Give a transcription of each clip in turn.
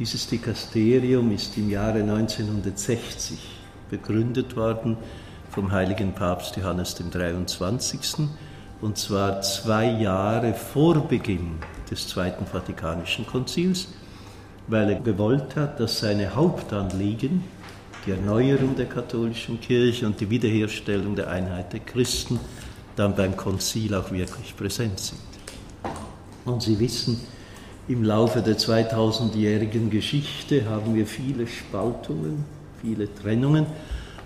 Dieses Dikasterium ist im Jahre 1960 begründet worden vom heiligen Papst Johannes dem 23. und zwar zwei Jahre vor Beginn des Zweiten Vatikanischen Konzils, weil er gewollt hat, dass seine Hauptanliegen, die Erneuerung der katholischen Kirche und die Wiederherstellung der Einheit der Christen, dann beim Konzil auch wirklich präsent sind. Und Sie wissen, im Laufe der 2000-jährigen Geschichte haben wir viele Spaltungen, viele Trennungen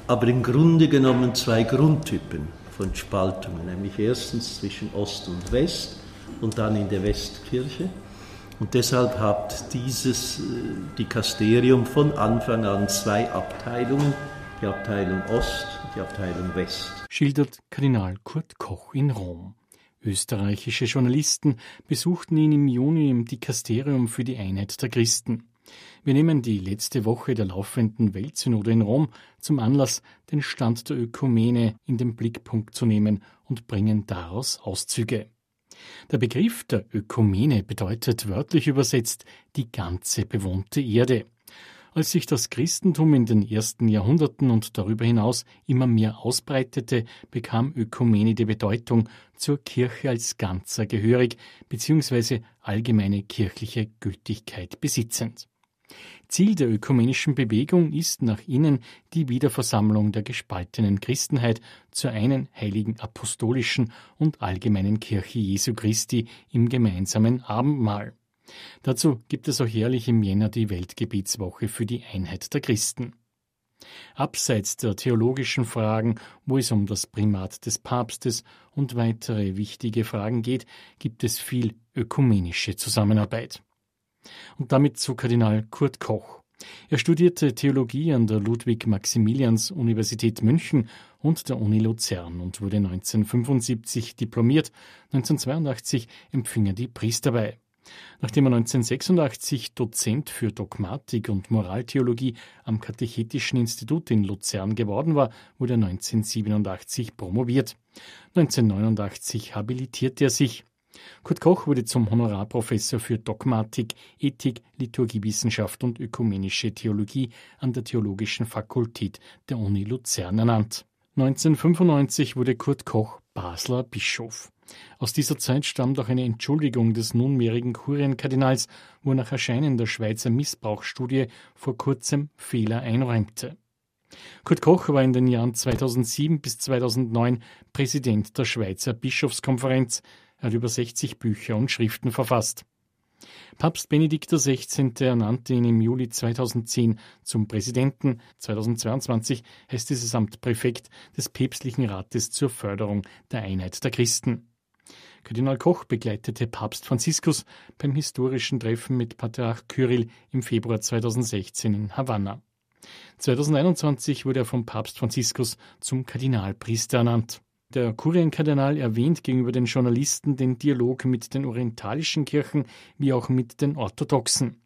aber im Grunde genommen zwei Grundtypen von Spaltungen, nämlich erstens zwischen Ost und West und dann in der Westkirche. Und deshalb hat dieses äh, Dikasterium von Anfang an zwei Abteilungen, die Abteilung Ost und die Abteilung West. Schildert Kardinal Kurt Koch in Rom. Österreichische Journalisten besuchten ihn im Juni im Dikasterium für die Einheit der Christen. Wir nehmen die letzte Woche der laufenden Weltsynode in Rom zum Anlass, den Stand der Ökumene in den Blickpunkt zu nehmen und bringen daraus Auszüge. Der Begriff der Ökumene bedeutet wörtlich übersetzt die ganze bewohnte Erde. Als sich das Christentum in den ersten Jahrhunderten und darüber hinaus immer mehr ausbreitete, bekam Ökumene die Bedeutung, zur Kirche als Ganzer gehörig bzw. allgemeine kirchliche Gültigkeit besitzend. Ziel der ökumenischen Bewegung ist nach innen die Wiederversammlung der gespaltenen Christenheit zur einen heiligen apostolischen und allgemeinen Kirche Jesu Christi im gemeinsamen Abendmahl. Dazu gibt es auch jährlich im Jänner die Weltgebetswoche für die Einheit der Christen. Abseits der theologischen Fragen, wo es um das Primat des Papstes und weitere wichtige Fragen geht, gibt es viel ökumenische Zusammenarbeit. Und damit zu Kardinal Kurt Koch. Er studierte Theologie an der Ludwig-Maximilians-Universität München und der Uni Luzern und wurde 1975 diplomiert. 1982 empfing er die Priesterweihe. Nachdem er 1986 Dozent für Dogmatik und Moraltheologie am Katechetischen Institut in Luzern geworden war, wurde er 1987 promoviert. 1989 habilitierte er sich. Kurt Koch wurde zum Honorarprofessor für Dogmatik, Ethik, Liturgiewissenschaft und ökumenische Theologie an der Theologischen Fakultät der Uni Luzern ernannt. 1995 wurde Kurt Koch Basler Bischof. Aus dieser Zeit stammt auch eine Entschuldigung des nunmehrigen Kurienkardinals, wo nach Erscheinen der Schweizer Missbrauchsstudie vor kurzem Fehler einräumte. Kurt Koch war in den Jahren 2007 bis 2009 Präsident der Schweizer Bischofskonferenz, er hat über 60 Bücher und Schriften verfasst. Papst Benedikt XVI. ernannte ihn im Juli 2010 zum Präsidenten. 2022 heißt dieses Amt Präfekt des Päpstlichen Rates zur Förderung der Einheit der Christen. Kardinal Koch begleitete Papst Franziskus beim historischen Treffen mit Patriarch Kyrill im Februar 2016 in Havanna. 2021 wurde er vom Papst Franziskus zum Kardinalpriester ernannt. Der Kurienkardinal erwähnt gegenüber den Journalisten den Dialog mit den orientalischen Kirchen wie auch mit den orthodoxen.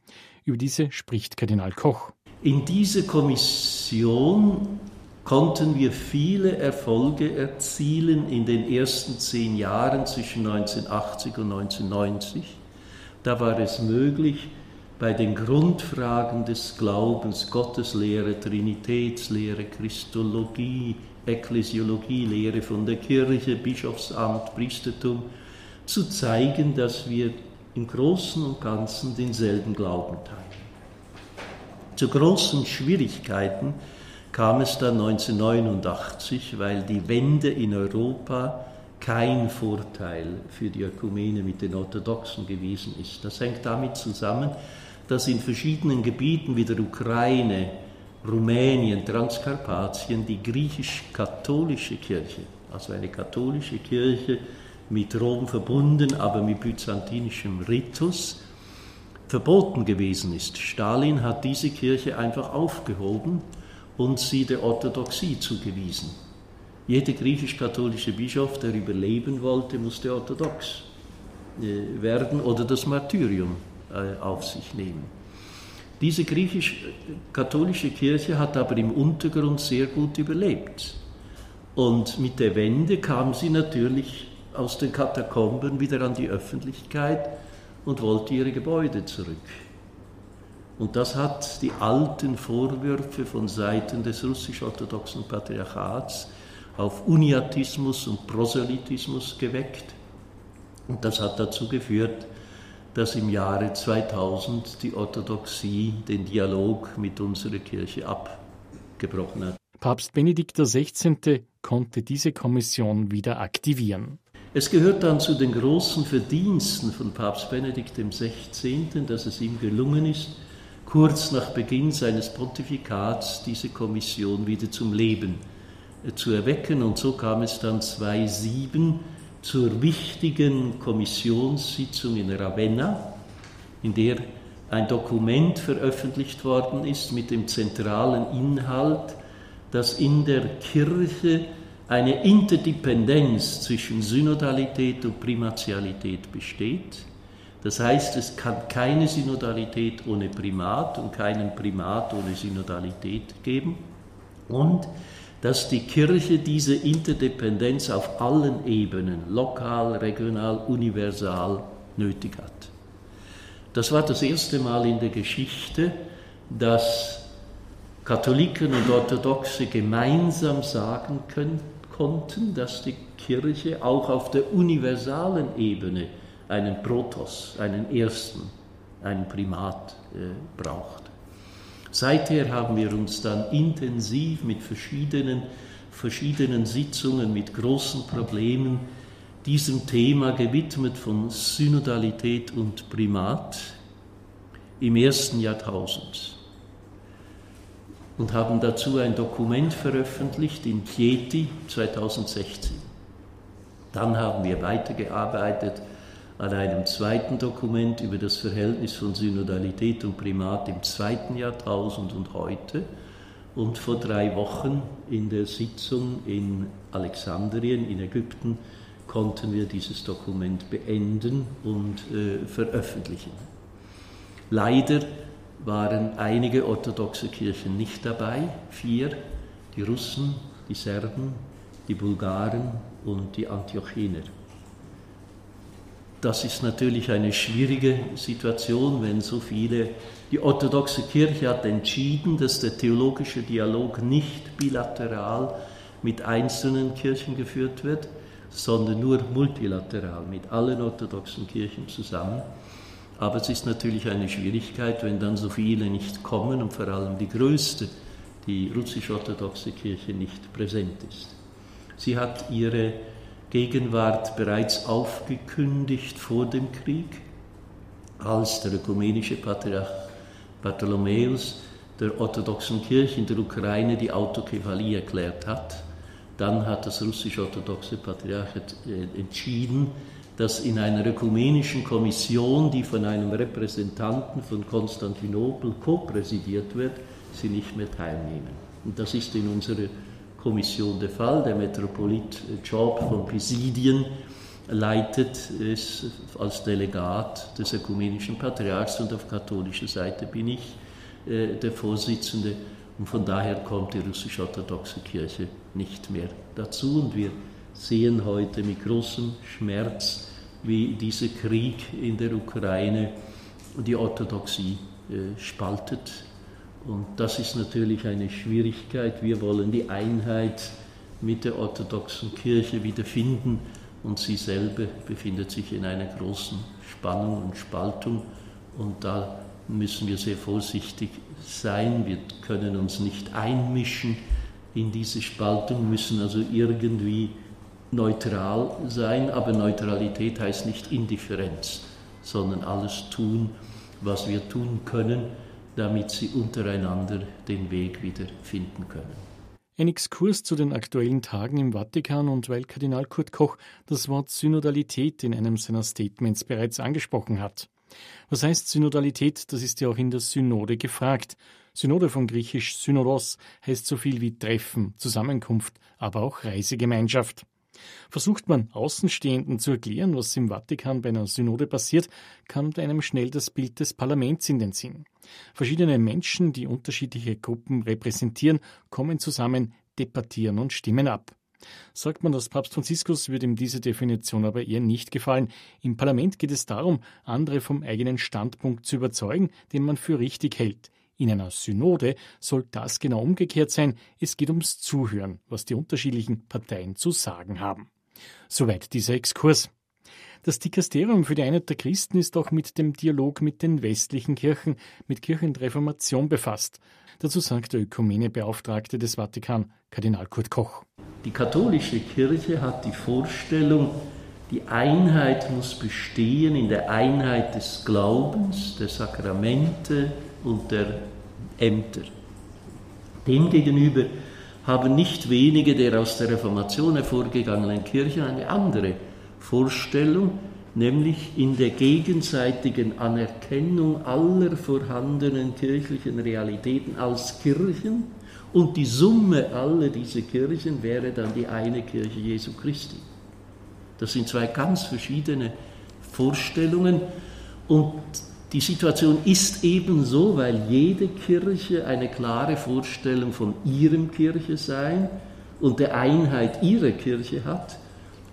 Über diese spricht Kardinal Koch. In dieser Kommission konnten wir viele Erfolge erzielen in den ersten zehn Jahren zwischen 1980 und 1990. Da war es möglich, bei den Grundfragen des Glaubens, Gotteslehre, Trinitätslehre, Christologie, Ekklesiologie, Lehre von der Kirche, Bischofsamt, Priestertum, zu zeigen, dass wir im Großen und Ganzen denselben Glauben teilen. Zu großen Schwierigkeiten kam es dann 1989, weil die Wende in Europa kein Vorteil für die Ökumene mit den Orthodoxen gewesen ist. Das hängt damit zusammen, dass in verschiedenen Gebieten wie der Ukraine, Rumänien, Transkarpatien die griechisch-katholische Kirche, also eine katholische Kirche mit Rom verbunden, aber mit byzantinischem Ritus, verboten gewesen ist. Stalin hat diese Kirche einfach aufgehoben und sie der Orthodoxie zugewiesen. Jeder griechisch-katholische Bischof, der überleben wollte, musste orthodox äh, werden oder das Martyrium äh, auf sich nehmen. Diese griechisch-katholische Kirche hat aber im Untergrund sehr gut überlebt. Und mit der Wende kam sie natürlich aus den Katakomben wieder an die Öffentlichkeit und wollte ihre Gebäude zurück. Und das hat die alten Vorwürfe von Seiten des russisch-orthodoxen Patriarchats auf Uniatismus und Proselytismus geweckt. Und das hat dazu geführt, dass im Jahre 2000 die Orthodoxie den Dialog mit unserer Kirche abgebrochen hat. Papst Benedikt XVI. konnte diese Kommission wieder aktivieren. Es gehört dann zu den großen Verdiensten von Papst Benedikt XVI., dass es ihm gelungen ist, kurz nach Beginn seines Pontifikats diese Kommission wieder zum Leben äh, zu erwecken. Und so kam es dann 2007 zur wichtigen Kommissionssitzung in Ravenna, in der ein Dokument veröffentlicht worden ist mit dem zentralen Inhalt, dass in der Kirche eine Interdependenz zwischen Synodalität und Primatialität besteht. Das heißt, es kann keine Synodalität ohne Primat und keinen Primat ohne Synodalität geben. Und dass die Kirche diese Interdependenz auf allen Ebenen, lokal, regional, universal, nötig hat. Das war das erste Mal in der Geschichte, dass Katholiken und Orthodoxe gemeinsam sagen können, konnten, dass die Kirche auch auf der universalen Ebene einen Protos, einen Ersten, einen Primat äh, braucht. Seither haben wir uns dann intensiv mit verschiedenen, verschiedenen Sitzungen, mit großen Problemen diesem Thema gewidmet von Synodalität und Primat im ersten Jahrtausend und haben dazu ein Dokument veröffentlicht in Chieti 2016. Dann haben wir weitergearbeitet an einem zweiten Dokument über das Verhältnis von Synodalität und Primat im zweiten Jahrtausend und heute. Und vor drei Wochen in der Sitzung in Alexandrien in Ägypten konnten wir dieses Dokument beenden und äh, veröffentlichen. Leider waren einige orthodoxe Kirchen nicht dabei, vier, die Russen, die Serben, die Bulgaren und die Antiochiner. Das ist natürlich eine schwierige Situation, wenn so viele. Die orthodoxe Kirche hat entschieden, dass der theologische Dialog nicht bilateral mit einzelnen Kirchen geführt wird, sondern nur multilateral mit allen orthodoxen Kirchen zusammen. Aber es ist natürlich eine Schwierigkeit, wenn dann so viele nicht kommen und vor allem die größte, die russisch-orthodoxe Kirche, nicht präsent ist. Sie hat ihre Gegenwart bereits aufgekündigt vor dem Krieg, als der ökumenische Patriarch Bartholomäus der orthodoxen Kirche in der Ukraine die Autokephalie erklärt hat. Dann hat das russisch-orthodoxe Patriarchat äh, entschieden, dass in einer ökumenischen Kommission, die von einem Repräsentanten von Konstantinopel ko-präsidiert wird, sie nicht mehr teilnehmen. Und das ist in unserer Kommission der Fall. Der Metropolit Job von Präsidien leitet es als Delegat des ökumenischen Patriarchs und auf katholischer Seite bin ich äh, der Vorsitzende. Und von daher kommt die russisch-orthodoxe Kirche nicht mehr dazu. Und wir sehen heute mit großem Schmerz, wie dieser Krieg in der Ukraine die Orthodoxie äh, spaltet. Und das ist natürlich eine Schwierigkeit. Wir wollen die Einheit mit der orthodoxen Kirche wiederfinden und sie selber befindet sich in einer großen Spannung und Spaltung. Und da müssen wir sehr vorsichtig sein. Wir können uns nicht einmischen in diese Spaltung, müssen also irgendwie neutral sein, aber Neutralität heißt nicht Indifferenz, sondern alles tun, was wir tun können, damit sie untereinander den Weg wieder finden können. Ein Exkurs zu den aktuellen Tagen im Vatikan und weil Kardinal Kurt Koch das Wort Synodalität in einem seiner Statements bereits angesprochen hat. Was heißt Synodalität? Das ist ja auch in der Synode gefragt. Synode von griechisch Synodos heißt so viel wie Treffen, Zusammenkunft, aber auch Reisegemeinschaft. Versucht man Außenstehenden zu erklären, was im Vatikan bei einer Synode passiert, kommt einem schnell das Bild des Parlaments in den Sinn. Verschiedene Menschen, die unterschiedliche Gruppen repräsentieren, kommen zusammen, debattieren und stimmen ab. Sagt man, dass Papst Franziskus würde ihm diese Definition aber eher nicht gefallen. Im Parlament geht es darum, andere vom eigenen Standpunkt zu überzeugen, den man für richtig hält. In einer Synode soll das genau umgekehrt sein. Es geht ums Zuhören, was die unterschiedlichen Parteien zu sagen haben. Soweit dieser Exkurs. Das Dikasterium für die Einheit der Christen ist auch mit dem Dialog mit den westlichen Kirchen, mit Kirchenreformation befasst. Dazu sagt der Ökumenebeauftragte des Vatikan, Kardinal Kurt Koch. Die katholische Kirche hat die Vorstellung, die Einheit muss bestehen in der Einheit des Glaubens, der Sakramente und der Ämter. Demgegenüber haben nicht wenige der aus der Reformation hervorgegangenen Kirchen eine andere Vorstellung, nämlich in der gegenseitigen Anerkennung aller vorhandenen kirchlichen Realitäten als Kirchen und die Summe aller dieser Kirchen wäre dann die eine Kirche Jesu Christi. Das sind zwei ganz verschiedene Vorstellungen und die Situation ist ebenso, weil jede Kirche eine klare Vorstellung von ihrem Kirche sein und der Einheit ihrer Kirche hat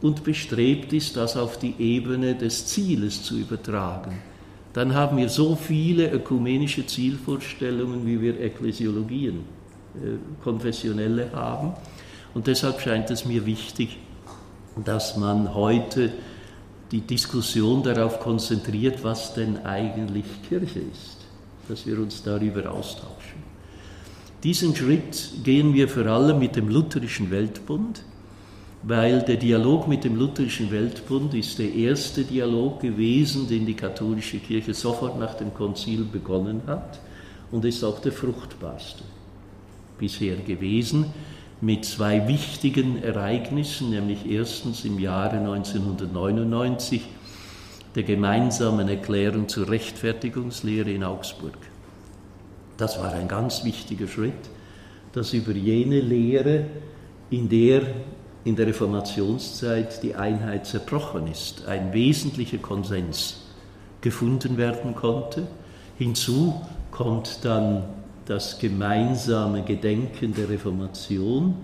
und bestrebt ist, das auf die Ebene des Zieles zu übertragen. Dann haben wir so viele ökumenische Zielvorstellungen, wie wir Ekklesiologien, äh, konfessionelle haben. Und deshalb scheint es mir wichtig, dass man heute die Diskussion darauf konzentriert, was denn eigentlich Kirche ist, dass wir uns darüber austauschen. Diesen Schritt gehen wir vor allem mit dem Lutherischen Weltbund, weil der Dialog mit dem Lutherischen Weltbund ist der erste Dialog gewesen, den die katholische Kirche sofort nach dem Konzil begonnen hat und ist auch der fruchtbarste bisher gewesen mit zwei wichtigen Ereignissen, nämlich erstens im Jahre 1999 der gemeinsamen Erklärung zur Rechtfertigungslehre in Augsburg. Das war ein ganz wichtiger Schritt, dass über jene Lehre, in der in der Reformationszeit die Einheit zerbrochen ist, ein wesentlicher Konsens gefunden werden konnte. Hinzu kommt dann das gemeinsame Gedenken der Reformation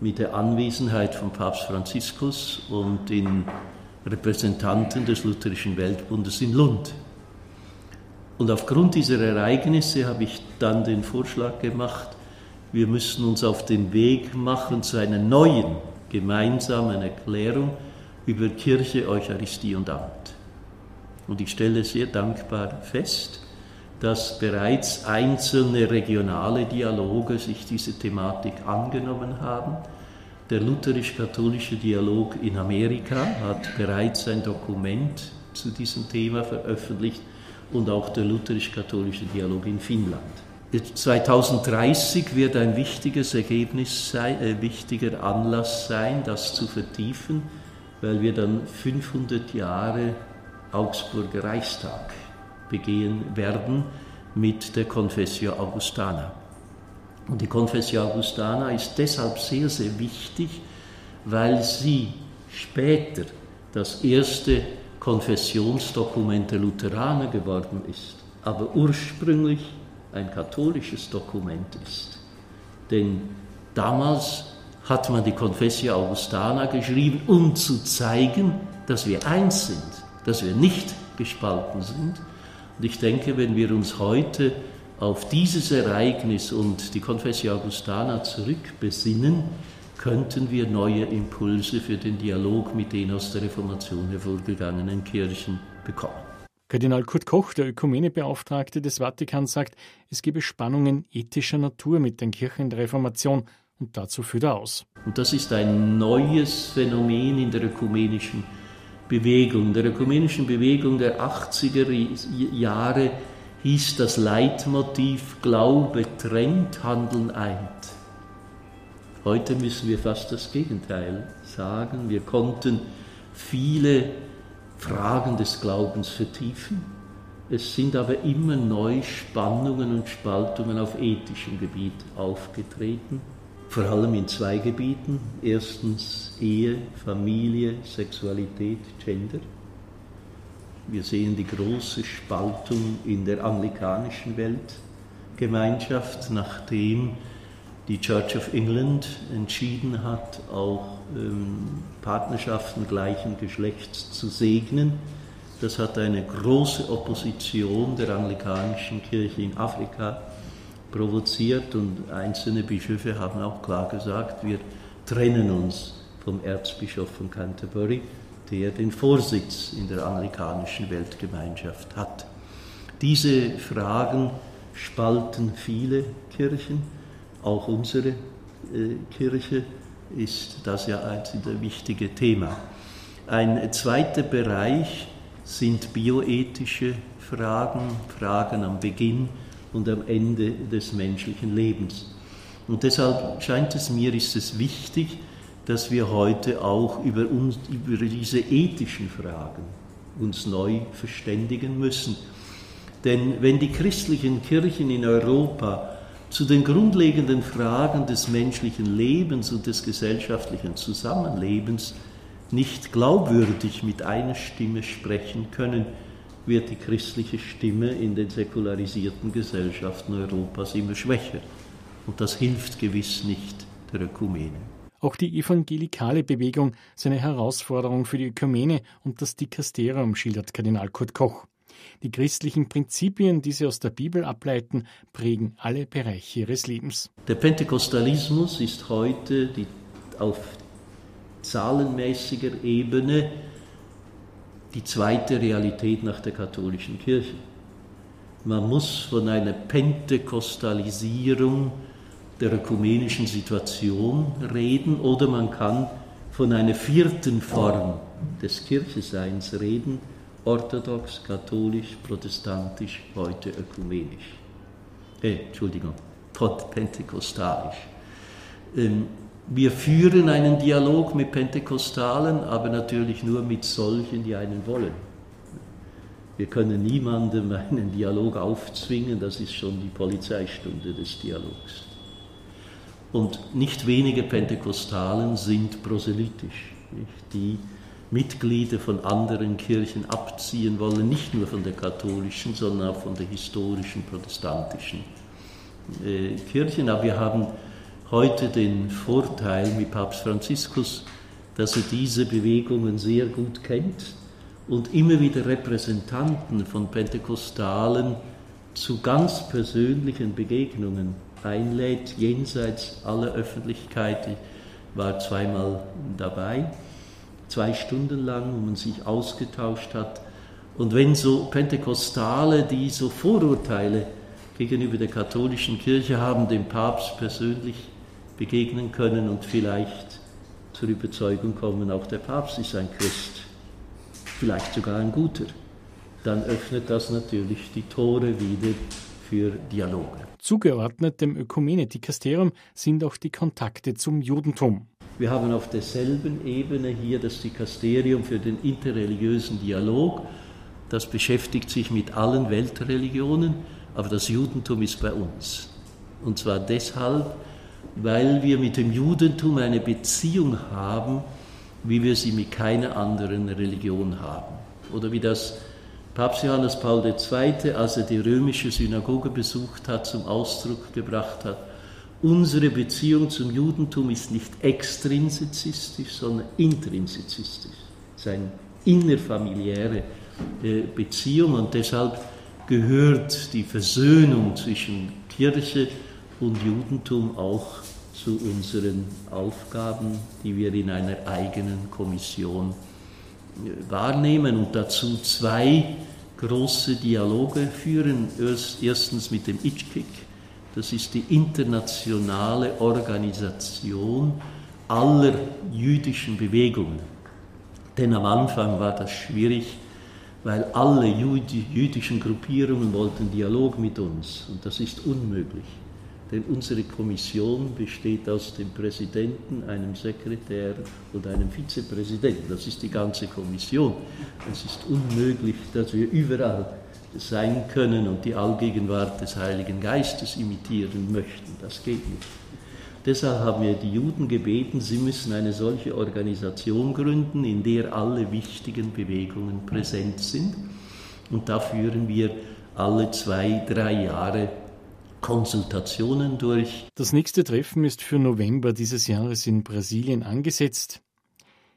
mit der Anwesenheit von Papst Franziskus und den Repräsentanten des Lutherischen Weltbundes in Lund. Und aufgrund dieser Ereignisse habe ich dann den Vorschlag gemacht, wir müssen uns auf den Weg machen zu einer neuen gemeinsamen Erklärung über Kirche, Eucharistie und Amt. Und ich stelle sehr dankbar fest, dass bereits einzelne regionale Dialoge sich diese Thematik angenommen haben. Der lutherisch-katholische Dialog in Amerika hat bereits ein Dokument zu diesem Thema veröffentlicht und auch der lutherisch-katholische Dialog in Finnland. 2030 wird ein wichtiges Ergebnis sein, ein äh, wichtiger Anlass sein, das zu vertiefen, weil wir dann 500 Jahre Augsburger Reichstag begehen werden mit der Confessio Augustana. Und die Confessio Augustana ist deshalb sehr, sehr wichtig, weil sie später das erste Konfessionsdokument der Lutheraner geworden ist, aber ursprünglich ein katholisches Dokument ist. Denn damals hat man die Confessio Augustana geschrieben, um zu zeigen, dass wir eins sind, dass wir nicht gespalten sind und ich denke, wenn wir uns heute auf dieses Ereignis und die Confessio Augustana zurückbesinnen, könnten wir neue Impulse für den Dialog mit den aus der Reformation hervorgegangenen Kirchen bekommen. Kardinal Kurt Koch, der Ökumenebeauftragte des Vatikans, sagt, es gebe Spannungen ethischer Natur mit den Kirchen der Reformation und dazu führt er aus. Und das ist ein neues Phänomen in der ökumenischen Bewegung, der ökumenischen Bewegung der 80er Jahre hieß das Leitmotiv Glaube trennt, Handeln eint. Heute müssen wir fast das Gegenteil sagen. Wir konnten viele Fragen des Glaubens vertiefen. Es sind aber immer neu Spannungen und Spaltungen auf ethischem Gebiet aufgetreten vor allem in zwei Gebieten. Erstens Ehe, Familie, Sexualität, Gender. Wir sehen die große Spaltung in der anglikanischen Weltgemeinschaft, nachdem die Church of England entschieden hat, auch ähm, Partnerschaften gleichen Geschlechts zu segnen. Das hat eine große Opposition der anglikanischen Kirche in Afrika provoziert und einzelne Bischöfe haben auch klar gesagt, wir trennen uns vom Erzbischof von Canterbury, der den Vorsitz in der anglikanischen Weltgemeinschaft hat. Diese Fragen spalten viele Kirchen, auch unsere äh, Kirche ist das ja ein wichtige Thema. Ein zweiter Bereich sind bioethische Fragen, Fragen am Beginn und am Ende des menschlichen Lebens. Und deshalb scheint es mir, ist es wichtig, dass wir heute auch über, uns, über diese ethischen Fragen uns neu verständigen müssen. Denn wenn die christlichen Kirchen in Europa zu den grundlegenden Fragen des menschlichen Lebens und des gesellschaftlichen Zusammenlebens nicht glaubwürdig mit einer Stimme sprechen können, wird die christliche Stimme in den säkularisierten Gesellschaften Europas immer schwächer. Und das hilft gewiss nicht der Ökumene. Auch die evangelikale Bewegung ist eine Herausforderung für die Ökumene und das Dikasterium, schildert Kardinal Kurt Koch. Die christlichen Prinzipien, die sie aus der Bibel ableiten, prägen alle Bereiche ihres Lebens. Der Pentekostalismus ist heute die, auf zahlenmäßiger Ebene die zweite Realität nach der katholischen Kirche. Man muss von einer Pentekostalisierung der ökumenischen Situation reden oder man kann von einer vierten Form des Kircheseins reden, orthodox, katholisch, protestantisch, heute ökumenisch. Äh, Entschuldigung, pentekostalisch. Ähm, wir führen einen Dialog mit Pentekostalen, aber natürlich nur mit solchen, die einen wollen. Wir können niemandem einen Dialog aufzwingen, das ist schon die Polizeistunde des Dialogs. Und nicht wenige Pentekostalen sind proselytisch, die Mitglieder von anderen Kirchen abziehen wollen, nicht nur von der katholischen, sondern auch von der historischen protestantischen äh, Kirchen. Aber wir haben heute den Vorteil mit Papst Franziskus, dass er diese Bewegungen sehr gut kennt und immer wieder Repräsentanten von Pentekostalen zu ganz persönlichen Begegnungen einlädt, jenseits aller Öffentlichkeit. Ich war zweimal dabei zwei Stunden lang, wo man sich ausgetauscht hat. Und wenn so Pentekostale, die so Vorurteile gegenüber der katholischen Kirche haben, dem Papst persönlich begegnen können und vielleicht zur Überzeugung kommen, auch der Papst ist ein Christ, vielleicht sogar ein guter, dann öffnet das natürlich die Tore wieder für Dialoge. Zugeordnet dem Ökumene-Dikasterium sind auch die Kontakte zum Judentum. Wir haben auf derselben Ebene hier das Dikasterium für den interreligiösen Dialog. Das beschäftigt sich mit allen Weltreligionen, aber das Judentum ist bei uns. Und zwar deshalb, weil wir mit dem Judentum eine Beziehung haben, wie wir sie mit keiner anderen Religion haben. Oder wie das Papst Johannes Paul II., als er die römische Synagoge besucht hat, zum Ausdruck gebracht hat, Unsere Beziehung zum Judentum ist nicht extrinsizistisch, sondern intrinsizistisch. Es ist eine innerfamiliäre äh, Beziehung und deshalb gehört die Versöhnung zwischen Kirche und Judentum auch zu unseren Aufgaben, die wir in einer eigenen Kommission äh, wahrnehmen und dazu zwei große Dialoge führen. Erstens mit dem ICHKIK, das ist die internationale Organisation aller jüdischen Bewegungen. Denn am Anfang war das schwierig, weil alle jüdischen Gruppierungen wollten Dialog mit uns. Und das ist unmöglich. Denn unsere Kommission besteht aus dem Präsidenten, einem Sekretär und einem Vizepräsidenten. Das ist die ganze Kommission. Es ist unmöglich, dass wir überall sein können und die Allgegenwart des Heiligen Geistes imitieren möchten. Das geht nicht. Deshalb haben wir die Juden gebeten, sie müssen eine solche Organisation gründen, in der alle wichtigen Bewegungen präsent sind. Und da führen wir alle zwei, drei Jahre Konsultationen durch. Das nächste Treffen ist für November dieses Jahres in Brasilien angesetzt.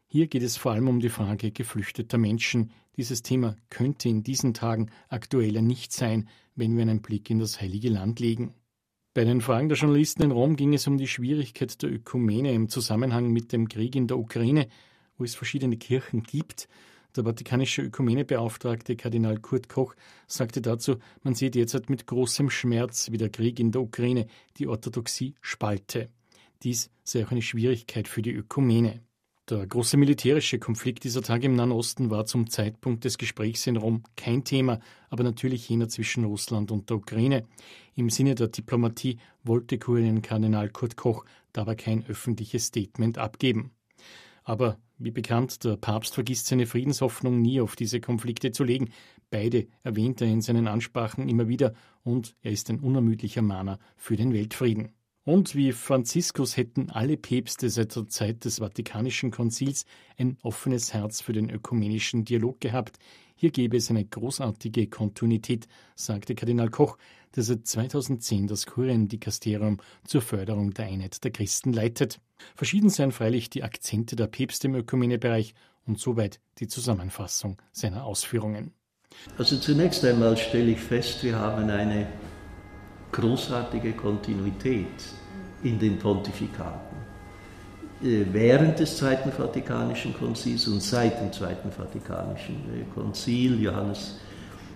Hier geht es vor allem um die Frage geflüchteter Menschen. Dieses Thema könnte in diesen Tagen aktueller nicht sein, wenn wir einen Blick in das Heilige Land legen. Bei den Fragen der Journalisten in Rom ging es um die Schwierigkeit der Ökumene im Zusammenhang mit dem Krieg in der Ukraine, wo es verschiedene Kirchen gibt. Der Vatikanische Ökumenebeauftragte Kardinal Kurt Koch sagte dazu, man sieht derzeit mit großem Schmerz, wie der Krieg in der Ukraine die Orthodoxie spalte. Dies sei auch eine Schwierigkeit für die Ökumene. Der große militärische Konflikt dieser Tage im Nahen Osten war zum Zeitpunkt des Gesprächs in Rom kein Thema, aber natürlich jener zwischen Russland und der Ukraine. Im Sinne der Diplomatie wollte Kurienkardinal Kurt Koch dabei kein öffentliches Statement abgeben. Aber wie bekannt, der Papst vergisst seine Friedenshoffnung nie auf diese Konflikte zu legen. Beide erwähnt er in seinen Ansprachen immer wieder und er ist ein unermüdlicher Mahner für den Weltfrieden. Und wie Franziskus hätten alle Päpste seit der Zeit des Vatikanischen Konzils ein offenes Herz für den ökumenischen Dialog gehabt. Hier gäbe es eine großartige Kontinuität, sagte Kardinal Koch, der seit 2010 das Kuriendikasterium zur Förderung der Einheit der Christen leitet. Verschieden seien freilich die Akzente der Päpste im Ökumenebereich und soweit die Zusammenfassung seiner Ausführungen. Also zunächst einmal stelle ich fest, wir haben eine großartige Kontinuität in den Pontifikaten. Äh, während des Zweiten Vatikanischen Konzils und seit dem Zweiten Vatikanischen äh, Konzil, Johannes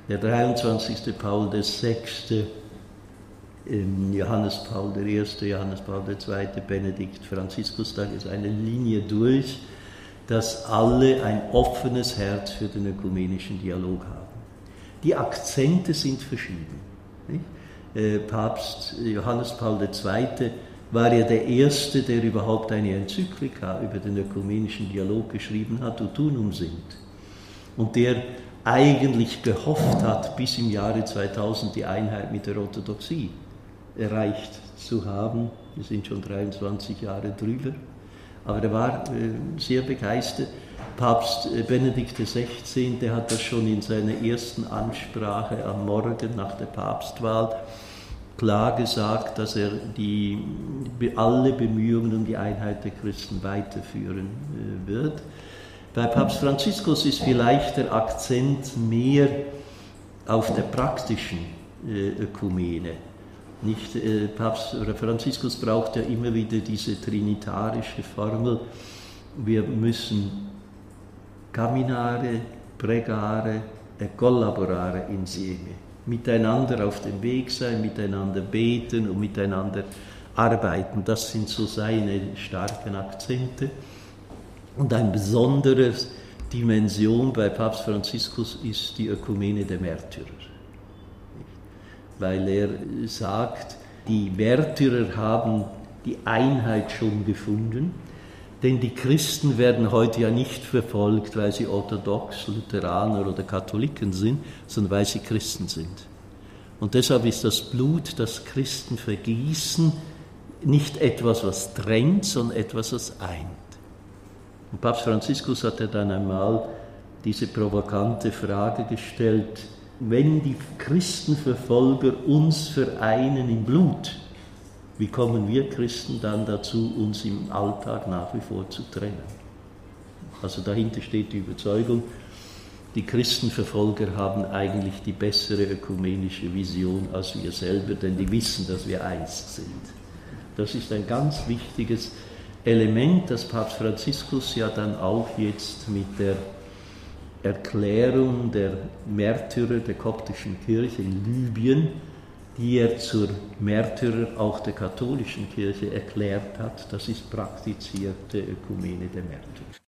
der 23. Paul VI., ähm, Johannes Paul I., Johannes Paul II., Benedikt, Franziskus, da ist eine Linie durch, dass alle ein offenes Herz für den ökumenischen Dialog haben. Die Akzente sind verschieden. Äh, Papst Johannes Paul II. war ja der Erste, der überhaupt eine Enzyklika über den ökumenischen Dialog geschrieben hat, Utunum sind. Und der eigentlich gehofft hat, bis im Jahre 2000 die Einheit mit der Orthodoxie erreicht zu haben. Wir sind schon 23 Jahre drüber. Aber er war äh, sehr begeistert. Papst äh, Benedikt XVI. Hat das schon in seiner ersten Ansprache am Morgen nach der Papstwahl klar gesagt, dass er die, alle Bemühungen um die Einheit der Christen weiterführen äh, wird. Bei Papst Franziskus ist vielleicht der Akzent mehr auf der praktischen Ökumene. Nicht, Papst Franziskus braucht ja immer wieder diese trinitarische Formel. Wir müssen camminare, pregare e collaborare insieme. Miteinander auf dem Weg sein, miteinander beten und miteinander arbeiten. Das sind so seine starken Akzente. Und eine besondere Dimension bei Papst Franziskus ist die Ökumene der Märtyrer. Weil er sagt, die Märtyrer haben die Einheit schon gefunden denn die Christen werden heute ja nicht verfolgt, weil sie orthodox, Lutheraner oder Katholiken sind, sondern weil sie Christen sind. Und deshalb ist das Blut, das Christen vergießen, nicht etwas, was drängt, sondern etwas, was eint. Und Papst Franziskus hat ja dann einmal diese provokante Frage gestellt, wenn die Christenverfolger uns vereinen im Blut, wie kommen wir Christen dann dazu, uns im Alltag nach wie vor zu trennen? Also dahinter steht die Überzeugung, die Christenverfolger haben eigentlich die bessere ökumenische Vision als wir selber, denn die wissen, dass wir eins sind. Das ist ein ganz wichtiges Element, das Papst Franziskus ja dann auch jetzt mit der Erklärung der Märtyrer der koptischen Kirche in Libyen die er zur Märtyrer auch der katholischen Kirche erklärt hat. Das ist praktizierte Ökumene der Märtyrer.